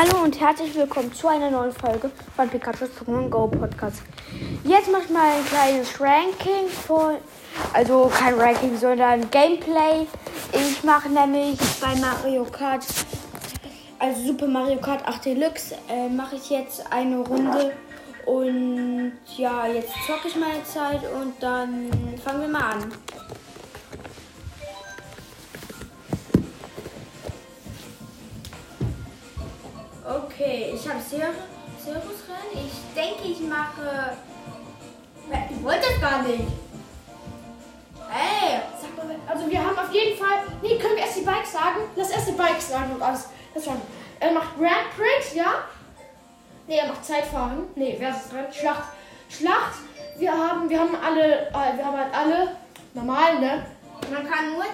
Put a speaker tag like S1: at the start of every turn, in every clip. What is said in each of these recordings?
S1: Hallo und herzlich willkommen zu einer neuen Folge von Pikachu's Pokémon Go Podcast. Jetzt mache ich mal ein kleines Ranking von, also kein Ranking, sondern Gameplay. Ich mache nämlich bei Mario Kart, also Super Mario Kart 8 Deluxe, äh, mache ich jetzt eine Runde und ja, jetzt zocke ich meine Zeit und dann fangen wir mal an. Okay, ich habe Servus rein. Ich denke, ich mache. Ich wollte das gar nicht. Hey!
S2: Sag mal, also wir haben auf jeden Fall. Nee, können wir erst die Bikes sagen? Lass erst die Bikes sagen und alles. Das schon. Er macht Grand Prix, ja? Nee, er macht Zeitfahren. Nee, wer ist dran? Schlacht. Schlacht. Wir haben, wir haben alle, äh, wir haben halt alle normal, ne?
S1: Man kann nur,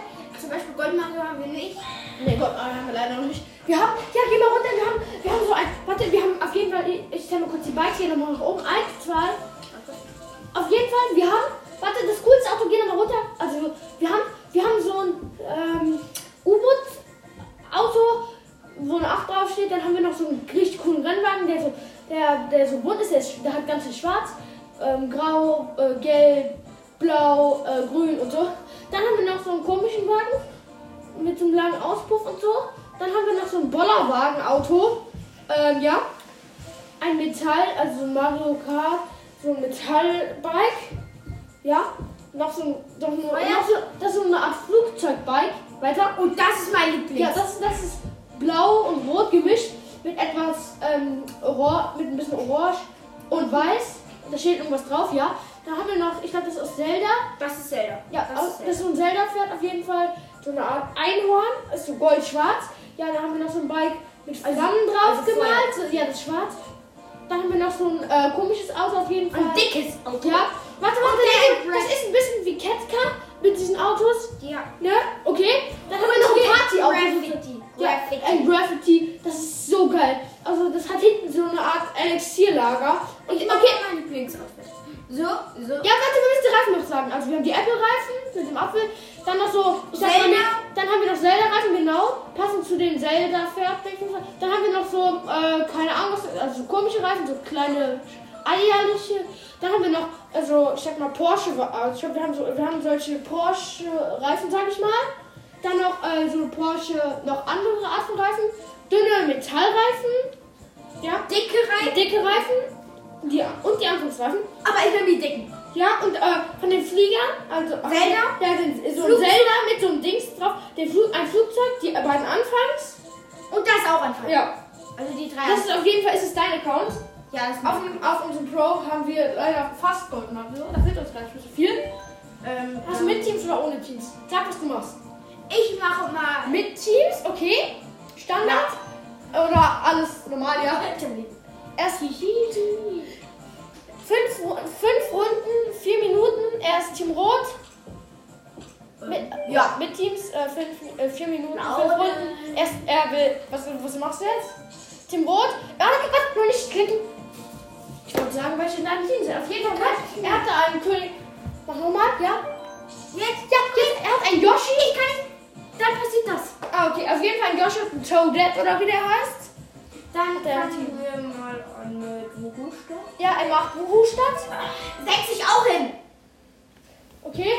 S1: zum Beispiel Gold Mario haben wir nicht.
S2: Nee, Gott, Mario haben wir leider noch nicht. Wir haben, ja, geh mal runter. Wir haben, wir haben so ein, warte, wir haben auf jeden Fall, ich stelle mal kurz die Bikes hier nochmal nach oben. Eins, zwei. Auf jeden Fall, wir haben, warte, das coolste Auto, geh nochmal runter. Also, wir haben, wir haben so ein ähm, U-Boot-Auto, wo eine 8 draufsteht. Dann haben wir noch so einen richtig coolen Rennwagen, der so, der, der so bunt ist, der, ist, der hat ganz viel schwarz, ähm, grau, äh, gelb, blau, äh, grün und so. Dann haben wir noch so einen komischen Wagen mit so einem langen Auspuff und so. Dann haben wir noch so ein Bollerwagen-Auto. Ähm, ja. Ein Metall, also Mario Kart, so ein Metallbike. Ja. Noch so ein, noch, eine, noch so, das ist so eine Art Flugzeugbike. Weiter.
S1: Und das ist mein Lieblings.
S2: Ja, das, das ist blau und rot gemischt mit etwas, ähm, Orange, mit ein bisschen orange und weiß. Da steht irgendwas drauf, ja. Da haben wir noch, ich glaube, das ist aus Zelda.
S1: Das ist Zelda.
S2: Ja, das, ist, das ist so ein Zelda-Pferd auf jeden Fall. So eine Art Einhorn, ist so gold-schwarz. Ja, dann haben wir noch so ein Bike mit Flammen drauf
S1: also
S2: gemalt. So, ja, das ist schwarz. Dann haben wir noch so ein äh, komisches Auto auf jeden Fall.
S1: Ein dickes Auto.
S2: Ja. Warte, warte,
S1: Okay,
S2: das, ist ein bisschen wie Ketka mit diesen Autos.
S1: Ja.
S2: Ne? Okay. Dann haben wir noch ein Party-Auto.
S1: Graffiti.
S2: Ja, ein Graffiti. Das ist so geil. Also das hat hinten so eine Art Elixierlager. Und okay.
S1: mein Lieblingsoutfit. So, so.
S2: Ja, warte, wir müssen die Reifen noch sagen. Also wir haben die Apple-Reifen mit dem Apfel. Dann noch so, ich sag mal,
S1: Zelda.
S2: dann haben wir noch Zelda-Reifen, genau. Passend zu den Zelda-Pferd. Dann haben wir noch so, äh, keine Ahnung, was, also so komische Reifen, so kleine eierliche. Dann haben wir noch, also ich sag mal Porsche, also ich glaub, wir haben so, wir haben solche Porsche-Reifen, sag ich mal. Dann noch äh, so Porsche, noch andere Art von Reifen. Dünne Metallreifen. Ja.
S1: Dicke Reifen.
S2: Dicke Reifen. Die, und die Anfangsreifen.
S1: Aber ich will die dicken.
S2: Ja, und äh, von den Fliegern, also
S1: Zelda?
S2: Ja, sind so ein? Zelda mit so einem Dings drauf, der Flug, ein Flugzeug, die beiden Anfangs.
S1: Und das auch Fall.
S2: Ja.
S1: Also die drei.
S2: Das ist auf jeden Fall ist es dein Account.
S1: ja, das
S2: Auf, dem, auf unserem Pro haben wir leider fast Gold gemacht. So, da fehlt uns gar nicht so viel.
S1: ähm,
S2: Hast du mit Teams oder ohne Teams? Sag, was du machst.
S1: Ich mache mal.
S2: Mit Teams, okay. Standard. Oder alles normal, ja. Erst Ru- fünf Runden, vier Minuten. Erst Team Rot. Mit, ja, mit Teams, äh, fünf, äh, vier Minuten, fünf
S1: oder-
S2: Runden. Erst, er will, was, was machst du jetzt? Team Rot? Ja, warte, noch nicht klicken. Ich wollte sagen, welche deine Teams sind. Auf jeden Fall, er hatte einen König. Mach nochmal, ja?
S1: Jetzt.
S2: Ja, jetzt, er hat einen Yoshi.
S1: Ich kann. Dann passiert das.
S2: Ah, okay, auf jeden Fall ein Yoshi, ein Toadette oder wie der heißt.
S1: Dann
S2: Der
S1: machen mal eine Druckstadt.
S2: Ja, er macht Wuhu-Stadt.
S1: Setz ich auch hin.
S2: Okay.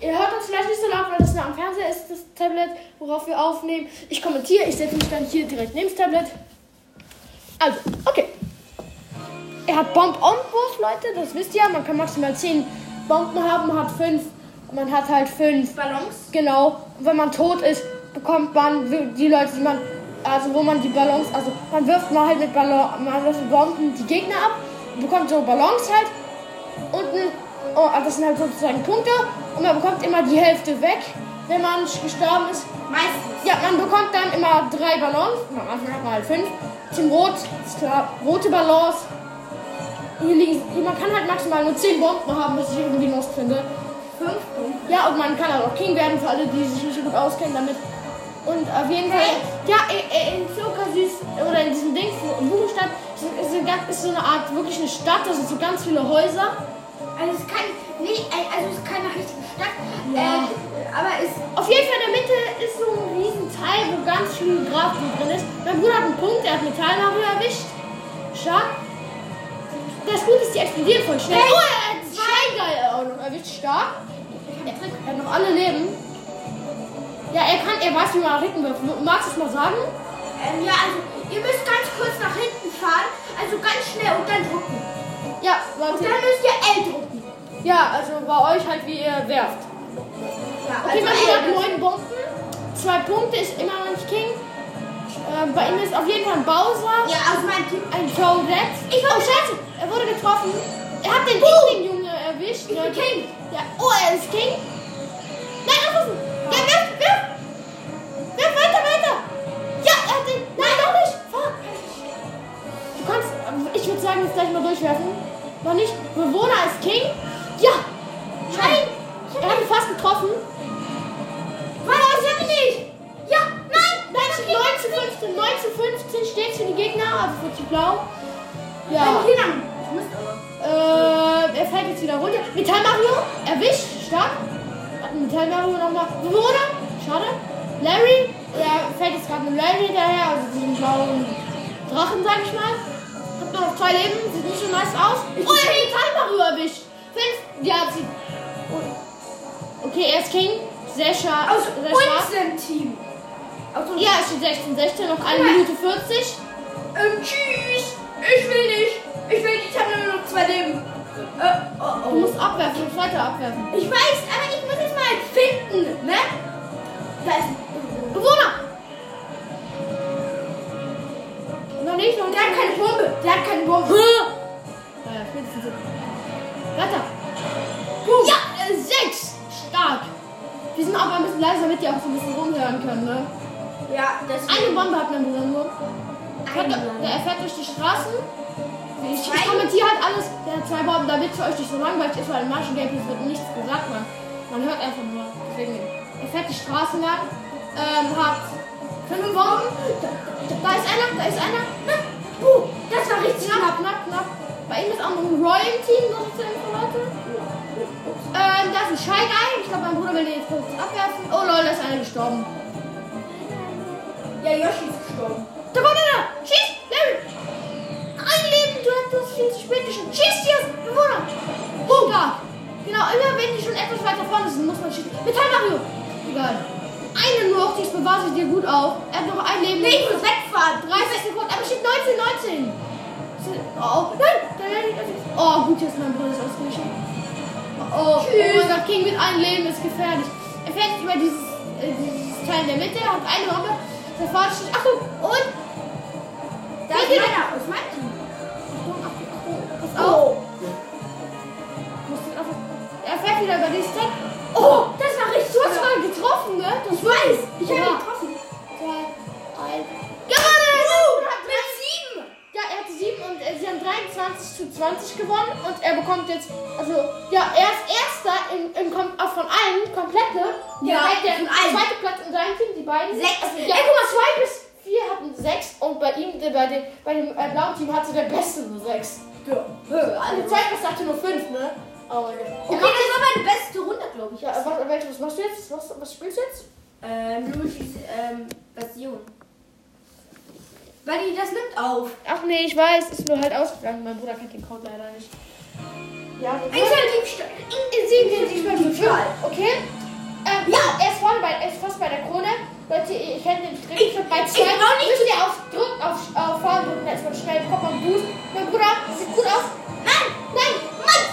S2: Ihr hört uns vielleicht nicht so laut, weil das nah am Fernseher ist, das Tablet, worauf wir aufnehmen. Ich kommentiere, ich setze mich dann hier direkt neben das Tablet. Also, okay. Er hat Bomb-on-Wurf, Leute, das wisst ihr. Man kann maximal 10 Bomben haben, man hat 5. Man hat halt 5
S1: Ballons.
S2: Genau. Und wenn man tot ist, bekommt man die Leute, die man, also wo man die Ballons, also man wirft mal halt mit Ballon, man wirft mit Bomben die Gegner ab, bekommt so Ballons halt unten, oh, das sind halt sozusagen Punkte und man bekommt immer die Hälfte weg, wenn man gestorben ist.
S1: Meistens.
S2: Ja, man bekommt dann immer drei Ballons, am Anfang hat man halt fünf. Team Rot, ist klar, rote Ballons. Hier liegen, man kann halt maximal nur 10 Bomben haben, was ich irgendwie lost finde.
S1: Fünf.
S2: Ja, und man kann auch King werden für alle, die sich nicht so gut auskennen damit. Und auf jeden Fall, ja, in Zuckersüß oder in diesem Ding, in Buchenstadt, ist, ist, eine ist so eine Art wirklich eine Stadt, da sind so ganz viele Häuser.
S1: Also es kann nicht, also es ist keine richtige Stadt.
S2: Ja.
S1: Äh, aber es
S2: Auf jeden Fall in der Mitte ist so ein riesen Teil, wo ganz viel Grafik drin ist. Mein Bruder hat einen Punkt, er hat Mario erwischt. Stark. Das Gute ist, die explodieren voll schnell.
S1: Hey,
S2: oh, er hat zwei geil auch noch erwischt. Stark. Er hat noch alle Leben. Ja, er kann, er weiß, wie man nach hinten wirft. Magst du es mal sagen?
S1: Ähm, ja, also ihr müsst ganz kurz nach hinten fahren, also ganz schnell und dann drücken.
S2: Ja,
S1: Und
S2: Leute.
S1: dann müsst ihr L drücken.
S2: Ja, also bei euch halt, wie ihr werft.
S1: Ja,
S2: Okay,
S1: also
S2: man hat neun Bomben. Zwei Punkte ist immer noch nicht King. Ähm, bei ihm ist auf jeden Fall ein Bowser.
S1: Ja, aus meinem Team.
S2: Ein Toadette. Ich oh, Scheiße, er wurde getroffen. Er hat den Ichling-Junge erwischt.
S1: Ich bin. King.
S2: Ja. Oh, er ist King. Noch nicht. Bewohner ist King. Okay, er ist King. Sehr schade.
S1: Aus
S2: sehr
S1: unserem Team. Aus unserem
S2: Ja, es steht 16, 16, noch eine Minute 40.
S1: Ähm, tschüss. Ich will nicht. Ich will nicht. Ich habe nur noch zwei Leben. Äh, oh,
S2: Du
S1: oh.
S2: musst abwerfen, du musst weiter abwerfen.
S1: Ich weiß, aber ich muss es mal finden, ne? Da ist.
S2: Bewohner! Noch nicht, noch nicht.
S1: Der hat keine Bombe. Der hat keine Bombe.
S2: Naja, spätestens. Weiter. Stark. Wir sind aber ein bisschen leiser, damit die auch so ein bisschen rumhören können, ne?
S1: Ja, das
S2: Eine Bombe hat mein Bruder nur. Er fährt durch die Straßen. Ich, ich kommentiere halt alles. Der hat zwei Bomben, damit es für euch nicht so langweilig ist, weil in manchen Gameplays wird nichts gesagt, man. Man hört einfach nur. Deswegen, er fährt die Straßen lang. Ähm, hat fünf Bomben. Da, ist einer, da ist einer. Na,
S1: Uh, das war richtig
S2: Knapp, knapp, knapp. Bei ihm ist auch noch ein Royal-Team, noch Leute. Ähm, da ist Guy. Ich glaube, mein Bruder will den jetzt kurz abwerfen. Oh lol, da ist einer gestorben.
S1: Ja, Yoshi ist gestorben.
S2: Da kommt einer! Schieß! Larry! Ein Leben, du hast das viel zu spät geschossen. Schieß dir! Bewohner! Boom! Stark. Genau, immer wenn die schon etwas weiter vorne sind, muss man schießen. Metall Mario! Egal. Eine nur noch, die bewahrt sich dir gut auf. Er hat noch ein Leben.
S1: Nee, ich muss wegfahren.
S2: 30 Sekunden, aber steht 19, 19. Oh, nein! Da Oh, gut, jetzt mein Bruder ist ausgewichen. Oh, oh, oh mein Gott, King mit einem Leben ist gefährlich. Er fährt jetzt über dieses, äh, dieses Teil in der Mitte, hat eine Bombe. Der steht. Achtung! Und
S1: Da ist einer
S2: von allen, komplette.
S1: Ja,
S2: der, der zweite Platz in seinem Team, die beiden.
S1: Sechs.
S2: Also, ja, guck mal, zwei bis vier hatten sechs und bei ihm, der, bei dem, bei dem äh, blauen Team hatte der Beste nur sechs.
S1: Ja.
S2: Also, der zweitbeste hatte nur fünf, ne? Oh mein Gott.
S1: Okay, das war meine beste Runde, glaube ich.
S2: Ja, was, welche, was machst du jetzt? Was, was spielst du jetzt?
S1: Ähm, Luigi's ähm, Version. Weil die das nimmt auf.
S2: Ach nee, ich weiß, ist nur halt ausgegangen. Mein Bruder kennt den Code leider nicht. Ja, wir
S1: Interdiebstahl.
S2: Diebstahl. Okay? Ähm, ja, er ist vorne bei, er ist fast bei der Krone. Leute, ihr kennt den Trick.
S1: Ich-
S2: bei
S1: ich
S2: zwei
S1: brauch nicht-
S2: müsst ihr auf Druck, auf, auf vorne drücken, da ist man schnell, bekommt man Boost. Mein Bruder, sieht gut aus.
S1: Nein!
S2: Nein, Mann!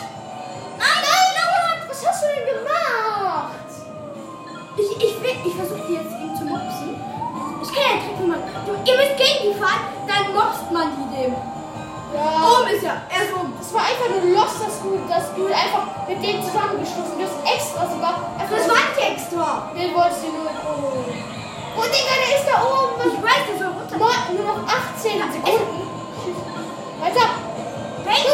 S2: Nein, nein, nein, was hast du denn gemacht?
S1: Ich, ich, will, ich versuche die jetzt ihm zu mopsen. Ich kann ja Trick machen. Du, ihr müsst gegen die fahren, dann mobst man die dem.
S2: Ja.
S1: Oben ist ja. Oben.
S2: Es war einfach nur los, dass du, dass du einfach mit denen zusammengeschlossen bist. Extra sogar. Einfach
S1: Das war nicht extra.
S2: Den wolltest du nur. Oh. Oh, Digga, der ist da oben.
S1: Ich weiß, das war runter.
S2: Nur noch 18 Sekunden. Weiter.
S1: Hey,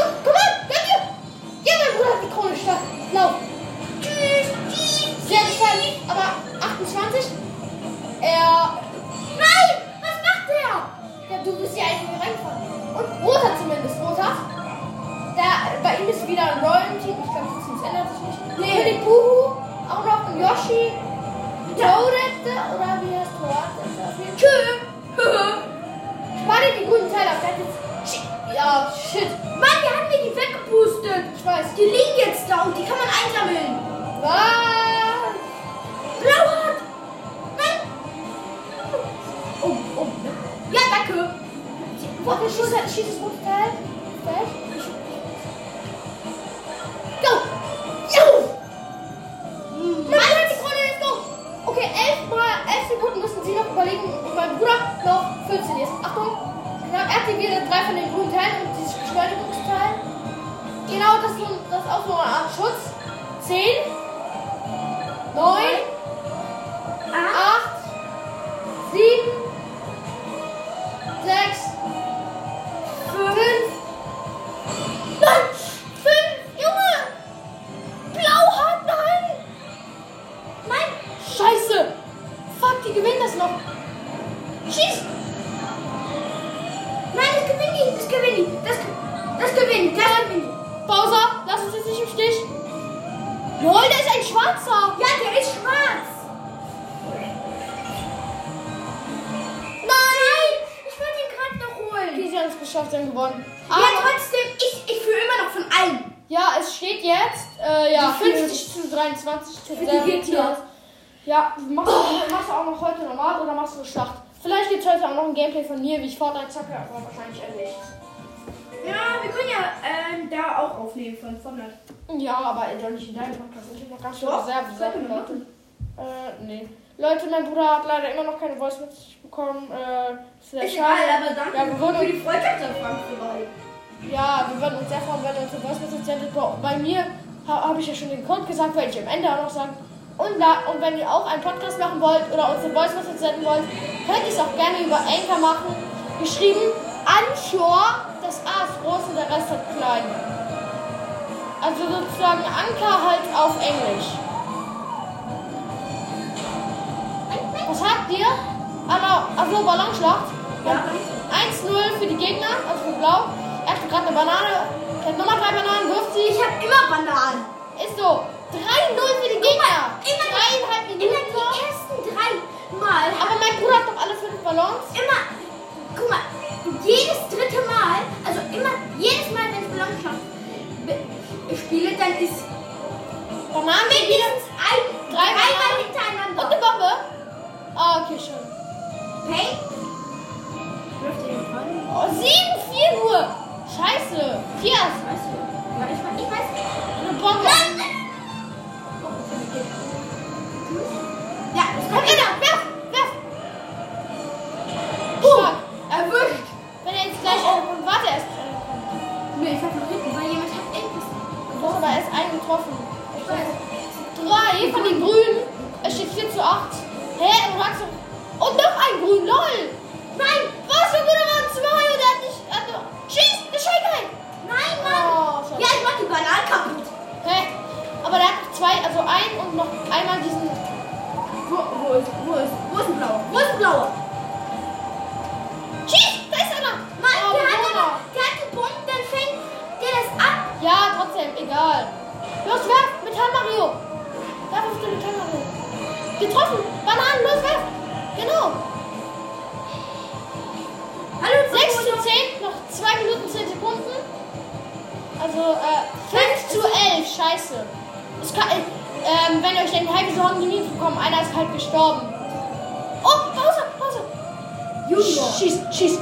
S2: drei von den grünen Teilen und dieses Beschleunigungsteil. Genau, das das ist auch so eine Art Schutz. 10, geschafft, sie haben gewonnen.
S1: ja,
S2: Aber,
S1: trotzdem, ich, ich führe immer noch von allen.
S2: ja, es steht jetzt äh, ja,
S1: Wie viel?
S2: 50 zu 23 zu
S1: Für die
S2: sehr
S1: Gegner.
S2: gut. Ja, machst du, machst du auch noch heute normal oder machst du eine Schlacht? Vielleicht gibt es heute auch noch ein Gameplay von mir, wie ich Fortnite zocke, aber wahrscheinlich eher nicht.
S1: Ja, wir können ja ähm, da auch aufnehmen von Fortnite.
S2: Ja, aber doch nicht in deinem Podcast. Ich habe noch ganz schön Reserve. Äh, nee. Leute, mein Bruder hat leider immer noch keine Voice Message bekommen. Äh, sehr
S1: Ist egal, aber danke
S2: Ja, wir würden-
S1: für die Freundschaftsanfrage vorbei.
S2: Ja, wir würden uns sehr freuen, wenn ihr uns eine Voice Message sendet. Bei, mir ha, habe ich ja schon den Code gesagt, werde ich am Ende auch noch sagen. Und, da, und wenn ihr auch einen Podcast machen wollt oder uns eine Voice Message senden wollt, könnt ihr es auch gerne über Anchor machen. Geschrieben Anchor, das A ist groß und der Rest hat klein. Also sozusagen Anker halt auf Englisch. Was habt ihr? No, also Ballonschlacht.
S1: Ja.
S2: 1-0 für die Gegner, also für Blau. Er hat gerade eine Banane. Er hat nochmal drei Bananen, wirft sie.
S1: Ich habe immer Bananen.
S2: Ist so. 3-0 für die Gegner.
S1: Immer,
S2: Dreieinhalb
S1: immer
S2: Minuten noch.
S1: die ersten drei Mal.
S2: Aber mein Bruder hat doch alle fünf Ballons.
S1: immer, guck mal, jedes dritte Mal, also immer, jedes Mal, wenn ich Ballonschlacht spiele, dann ist
S2: Bananen
S1: mindestens ein,
S2: Drei
S1: dreimal
S2: Bananen. Und
S1: hintereinander.
S2: eine Bombe. Ah, okay, schön.
S1: Hey? Wirft Ja,
S2: trotzdem, egal. Los, werf, Metall Mario. Werf auf den Metall Mario. Getroffen, Bananen, los, werf. Genau.
S1: Hallo,
S2: 6 zu 10, noch 2 Minuten 10 Sekunden. Also äh, 5 zu 11, scheiße. Es kann, äh, ähm, wenn ihr euch denkt, hey, wieso haben die nie bekommen? Einer ist halt gestorben. Oh, Pause, Pause.
S1: Junior.
S2: Schieß, schieß.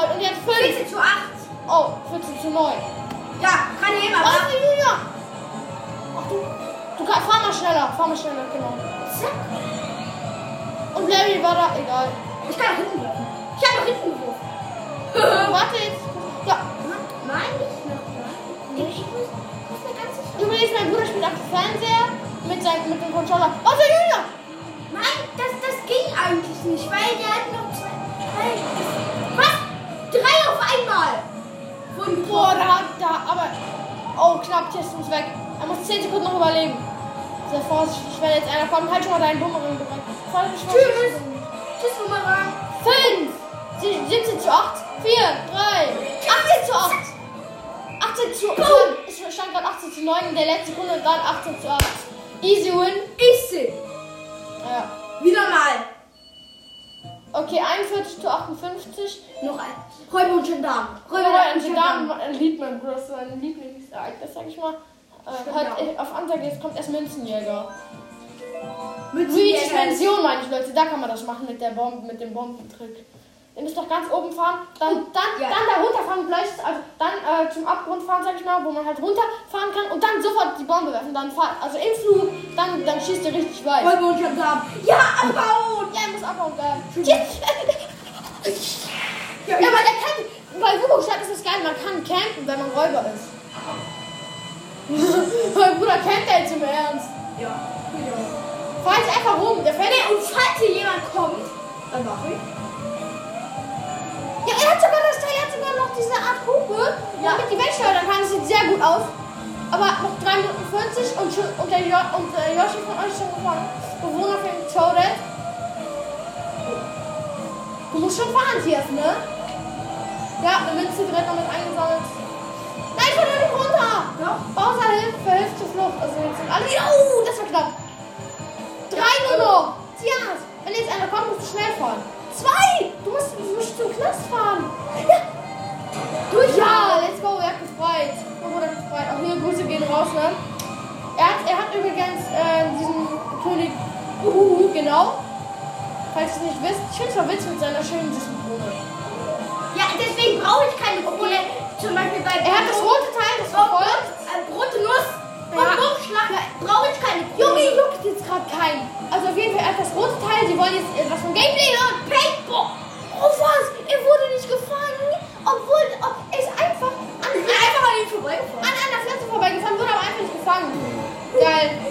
S2: 9 und jetzt 5. 14 zu 8. Oh, 14 zu 9.
S1: Ja,
S2: kann jemand. Was für Julia? Ach du. Du kannst, fahr
S1: mal
S2: schneller, fahr mal schneller, genau.
S1: Zack.
S2: Und Larry war da, egal.
S1: Ich kann nach hinten werfen. Ich habe nach hinten geworfen.
S2: Warte jetzt. Ja.
S1: Nein, nicht noch. Nein. Ich muss, muss mir ganz sicher.
S2: Übrigens, mein Bruder spielt auf dem Fernseher mit, seinem, mit dem Controller. Also, Was für Julia?
S1: Nein, das, das ging eigentlich nicht, weil der hat noch zwei. Weil das Drei auf einmal. Von
S2: Boah, da hat da, aber. Oh, knapp, Test ist weg. Er muss 10 Sekunden noch überleben. Sehr vorsichtig, wenn jetzt einer kommt, halt schon mal deinen Bumerang bereit.
S1: Tschüss. Tschüss, Bumerang.
S2: 5, 17 zu 8, 4, 3, 18 zu 8. 18 zu
S1: Boom.
S2: Es stand gerade 18 zu 9 in der letzten Sekunde und dann 18 zu 8. Easy win.
S1: Easy.
S2: Ja.
S1: Wieder mal.
S2: Okay, 41 zu 58.
S1: Noch ein. Räuber und Gendarm.
S2: Räuber und Gendarm liebt mein Bruder, das ist sein Lieblingsereignis, sag ich mal. Äh, hat,
S1: ja.
S2: auf Ansage jetzt kommt erst Münzenjäger.
S1: Mit
S2: Luigi's. Pension meine ich, Leute, da kann man das machen mit der Bombe, mit dem Bombentrick. Ihr müsst doch ganz oben fahren, dann, dann,
S1: Ja.
S2: dann da runterfahren, gleich, also dann äh, zum Abgrund fahren, sag ich mal, wo man halt runterfahren kann und dann sofort die Bombe werfen. Dann fahren, also im Flug, dann, dann schießt ihr richtig weit.
S1: Räuber und Gendarm. Ja, abbauen.
S2: Ja, er muss abhauen, geil.
S1: Jetzt.
S2: Ja, aber der kann, bei Wugo-Stadt ist es geil, man kann campen, wenn man Räuber ist. mein Bruder campt ja jetzt im Ernst.
S1: Ja.
S2: Fahr jetzt einfach rum, der fährt
S1: Nee, und falls hier jemand kommt, dann mach ich.
S2: Ja, er hat sogar das Teil, er hat sogar noch diese Art Hupe,
S1: Ja.
S2: damit die wegschleudern kann. Das sieht sehr gut aus. Aber noch 3 Minuten 40 und, und, der jo und der Yoshi von euch schon gefahren. Bewohner von Toadette. Du musst schon fahren, Tief, ne? Ja, eine Münze direkt noch mit eingesammelt. Nein, ich will nicht runter!
S1: Ja.
S2: Bowser hilft, verhilft zur Flucht. Also jetzt sind alle. Oh, das war knapp. Drei nur noch. Tja, wenn jetzt einer kommt, musst du schnell fahren. Zwei! Du musst, du musst zum Knast fahren. Ja. Durch ja, let's go, er hat befreit. Oh, wurde befreit. Auch hier Grüße gehen raus, ne? Er hat, er hat übrigens äh, diesen König Uhu, genau. Falls ihr es nicht wisst, ich finde es mal witzig mit seiner schönen süßen Krone.
S1: Ja, deswegen brauche ich keine Krone. Zum Beispiel bei
S2: Er hat das rote Teil, das war voll.
S1: äh, rote Nuss.
S2: Ja.
S1: Und Buchschlag brauche ich keine Krone.
S2: Junge, juckt jetzt gerade keinen. Also auf jeden Fall, er hat das rote Teil, die wollen jetzt etwas vom Gameplay hören.
S1: Paintball.
S2: Oh was, er wurde nicht gefangen, obwohl oh, er ist einfach an,
S1: einfach an vorbeigefahren.
S2: an einer Pflanze vorbeigefahren, wurde aber einfach nicht gefangen. Geil.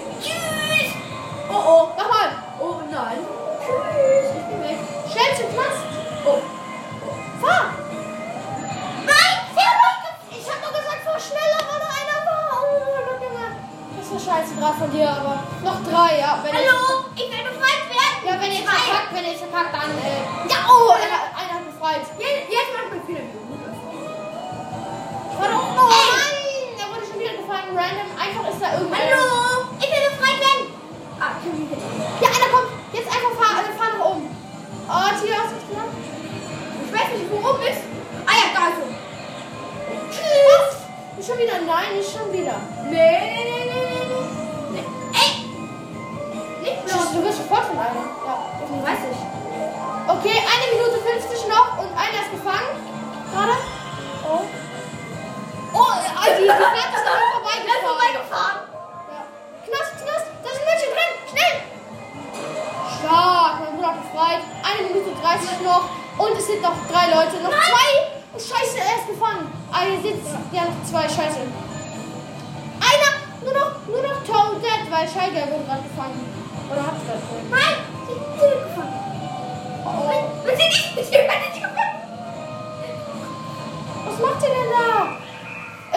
S2: Gerade von dir, aber noch drei, ja. Wenn
S1: Hallo, ich will befreit werden.
S2: Ja, wenn
S1: Zwei.
S2: verkackt, wenn ihr jetzt verkackt, dann, äh, ja, oh, einer, einer hat befreit.
S1: Jetzt, jetzt macht mein Fehler wieder gut.
S2: War doch, oh Mann, der wurde schon wieder gefangen, random. Einfach ist da irgendwer.
S1: Hallo, ich will befreit werden. Ah, ich.
S2: Ja, einer kommt. Jetzt einfach fahr, also fahr nach oben. Oh, Tia, hast du es gemacht?
S1: Ich weiß nicht, wo oben ist. Ah ja, da ist er.
S2: Tschüss. Schon wieder? Nein, nicht schon wieder.
S1: Nee, nee, nee,
S2: Leute. Noch
S1: Nein.
S2: zwei. Scheiße, er ist gefangen. Ah, hier sitzt. Ja, noch zwei. Scheiße. Einer. Nur noch, nur noch Toadette, weil Scheiger wurde gerade gefangen. Oder hat gerade gefangen.
S1: Nein, sie sind gefangen.
S2: Oh,
S1: sie nicht, ich bin nicht gefangen.
S2: Was macht ihr denn da?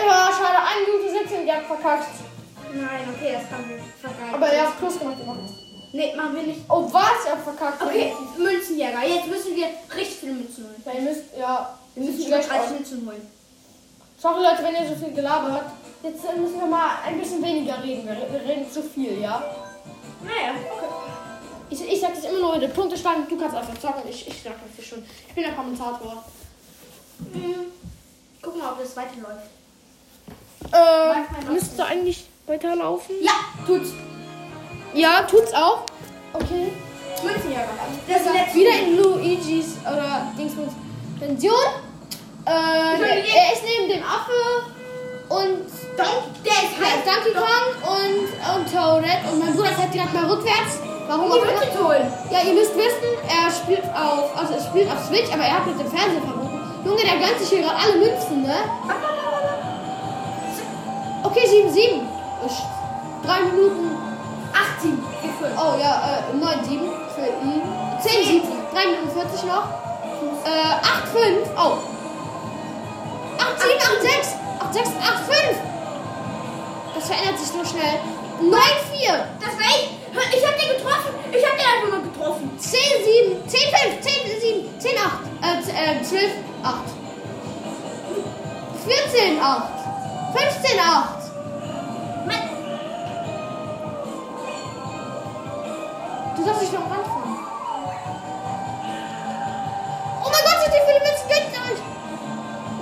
S2: Ja, schade. Eine Minute 17, ihr habt verkackt.
S1: Nein, okay, das kann wir vergeigt.
S2: Aber ihr habt Plus gemacht. ihr macht.
S1: Nee, machen wir nicht.
S2: Oh, was? Habt verkackt.
S1: Okay, Münzenjäger. Jetzt müssen wir richtig viele Münzen holen.
S2: Ja, ihr müsst, ja.
S1: Wir müssen über 30
S2: aus.
S1: Münzen holen.
S2: Sorry Leute, wenn ihr so viel gelabert habt. Jetzt äh, müssen wir mal ein bisschen weniger reden. Wir, reden zu viel, ja?
S1: Naja, okay.
S2: Ich, ich sag das immer nur in den Punktestand. Du kannst einfach zocken. Ich, ich sag das schon. Ich bin der Kommentator.
S1: Hm. Guck mal, ob das weiterläuft.
S2: Äh, müsste eigentlich weiterlaufen.
S1: Ja, tut's.
S2: Ja, tut's auch. Okay.
S1: Münzenjäger. Das ist letzte.
S2: wieder in Luigi's oder Dingsbums Pension. Äh, er ist neben dem Affe und
S1: Don der ist halt.
S2: Donkey Kong und, und von Toadette und mein Bruder fährt direkt mal rückwärts. Warum auch immer. Ja, ihr müsst wissen, er spielt auf, also er spielt auf Switch, aber er hat mit dem Fernseher verbunden. Junge, der gönnt sich hier gerade alle Münzen, ne? Okay, 7-7. Ist Drei Minuten.
S1: 18. Gefüllt.
S2: Oh ja, äh, 9-7 für ihn. 10-7. 3 Minuten 40 noch. Äh, 8-5. Oh. 8-7, 8-6. 8-6, 8-5. Das verändert sich so schnell. 9-4.
S1: Das war ich. Ich hab den getroffen. Ich hab den einfach nur getroffen.
S2: 10-7. 10-5. 10-7. 10-8. Äh, z- äh, 12, 8. 14, 8. 15, 8. Dich noch ranfahren. Oh mein Gott, sind die viele Münzen gegnerig.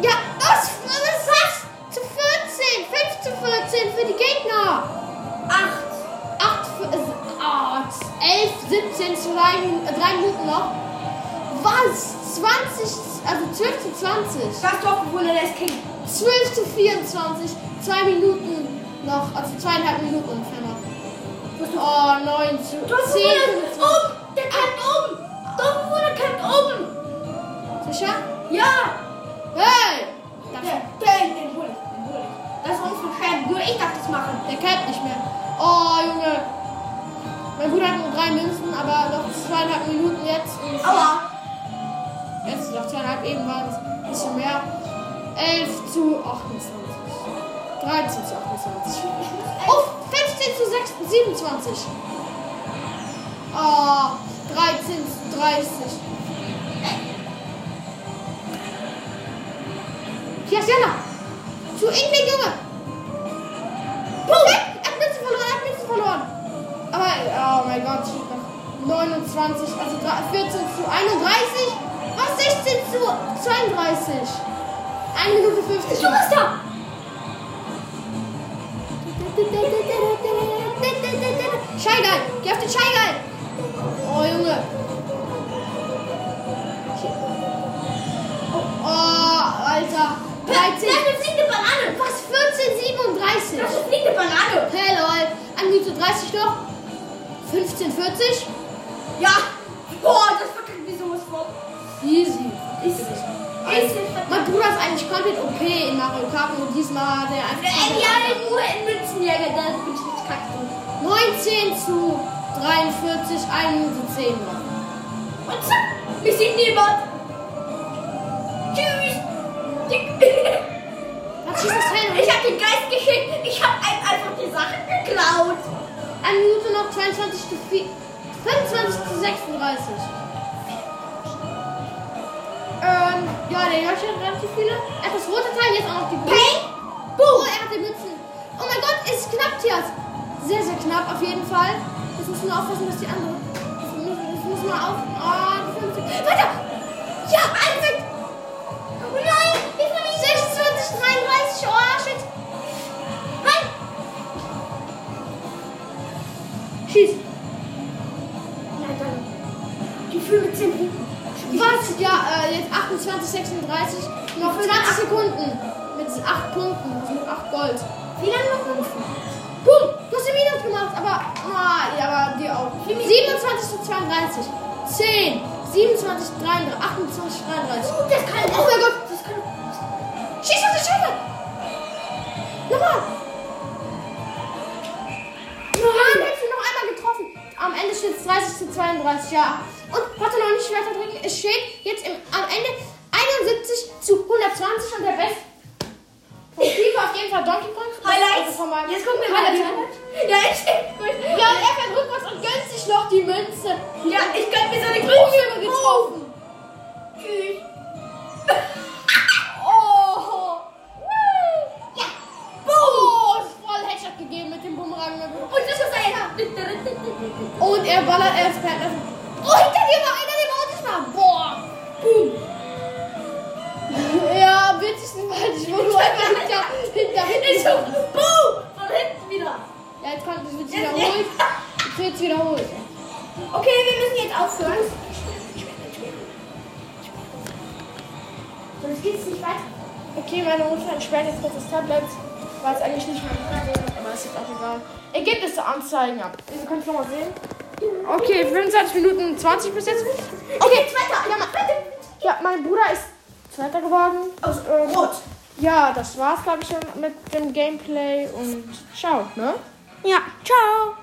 S2: Ja, was? Was ist das? Zu 14. 5 zu 14 für die Gegner.
S1: 8.
S2: 8 für, äh, ah, 11, 17, 2, 3 Minuten noch. Was? 20, also 12 zu 20.
S1: Das Dorfbewohner der ist King.
S2: 12 zu 24. 2 Minuten noch, also zweieinhalb Minuten. Oh, 9 zu 10.
S1: Dorfbewohner ist um. Der klemmt um. Dorfbewohner klemmt um.
S2: Sicher?
S1: Ja.
S2: Hey!
S1: Der,
S2: Der,
S1: der, den hol ich. Den hol ich. Das ist unverschämt. Nur ich darf das machen.
S2: der kennt nicht mehr. Oh, Junge. Mein Bruder hat nur drei Münzen, aber noch zweieinhalb Minuten jetzt. Und
S1: Aua.
S2: Jetzt noch zweieinhalb, eben war es ein bisschen mehr. 11 zu 28. 13 zu 28. Oh, 15 zu 6, 27. Oh, 13 zu 30. Hier ist Jana. Zu Ingrid, Junge. Perfekt. Er hat Münzen verloren, er hat Münzen verloren. Aber, oh mein Gott, steht noch 29, also 14 zu 31. Was? 16 zu 32. 1 Minute 50.
S1: Du bist da.
S2: Scheigeil! Geh auf den Scheigeil! Oh, Junge! Oh, Alter! 13!
S1: Das ist eine fliegende Banane.
S2: Was? 14, 37!
S1: Das ist eine fliegende Banane.
S2: Hey, lol! 1 Minute 30 noch! 15, 40!
S1: Ja. Boah, das verkackt wie sowas vor.
S2: Easy!
S1: Ist. Ist es.
S2: Mein Bruder ist eigentlich komplett OP in Mario Kart und diesmal hat er einfach.
S1: Ey, ja, nur in Münzenjäger, da kacke.
S2: 19 zu 43, 1 Minute 10 noch.
S1: Und zack, mich sieht niemand. Tschüss.
S2: Was schießt das Teil?
S1: Ich hab den Geist geschickt. Ich hab einem einfach die Sachen geklaut.
S2: 1 Minute noch 22 zu 4, 25 zu 36. Ähm, ja, der Josh hat relativ viele. Er hat das rote Teil, jetzt auch noch die grüne.
S1: Peng.
S2: Oh, er hat die Mützen. Oh mein Gott, es ist knapp, Tias. Sehr, sehr knapp auf jeden Fall. Jetzt müssen wir aufpassen, dass die andere. Das müssen wir auf. Oh, die 50. Weiter! Ja, einfach! Oh nein! Wie kann ich 26, 33, oh shit! Nein! Schieß!
S1: Nein, dann. Die 15
S2: Was? Ja, äh, jetzt 28, 36. Noch 20 Sekunden. Mit 8 Punkten. Mit 8 Gold.
S1: Wie lange noch?
S2: Aber. Ah, ja, aber dir auch. 27 zu 32. 10, 27, 33, 28, 33.
S1: Oh, das kann
S2: Oh mein Gott!
S1: Das kann.
S2: Schieß auf die Scheibe! Nochmal! Nein, hättest du noch einmal getroffen. Am Ende steht es 30 zu 32, ja. Und warte noch nicht weiter drücken. Es steht jetzt im, am Ende 71 zu 120 und der Von Pico auf jeden Fall Donkey Kong.
S1: Highlights.
S2: Also
S1: Jetzt gucken wir mal. Ja, ich. Gut.
S2: Ja, und er fährt rückwärts und gönnt sich noch die Münze.
S1: Ja, ich könnte mir so eine
S2: Oh, Junge, getroffen.
S1: Tschüss.
S2: Oh.
S1: Ja.
S2: Oh, ist voll Headshot gegeben mit dem Bumerang.
S1: Und das ist ein.
S2: Und er ballert erst per Oh, hinter dir war einer, Ja, witzig, falsch, wo du einfach hinter, hinter,
S1: Ich so. Boom. Von hinten wieder.
S2: Ja, jetzt kommt es jetzt wiederholt. Jetzt wird es wiederholt.
S1: Okay, wir müssen jetzt aufhören. Sonst geht's nicht weiter.
S2: Okay, meine Mutter entsperrt jetzt kurz das Tablet. war es eigentlich nicht Problem, aber ist jetzt auch egal. Ergebnisse anzeigen. Ja. Ihr könnt es nochmal sehen. Okay, 25 Minuten 20 bis jetzt. Okay, ma- ja, mein Bruder ist Zweiter geworden.
S3: Aus
S2: Ähm,
S3: Rot.
S2: Ja, das war's, glaube ich, schon mit dem Gameplay und ciao, ne?
S1: Ja, ciao.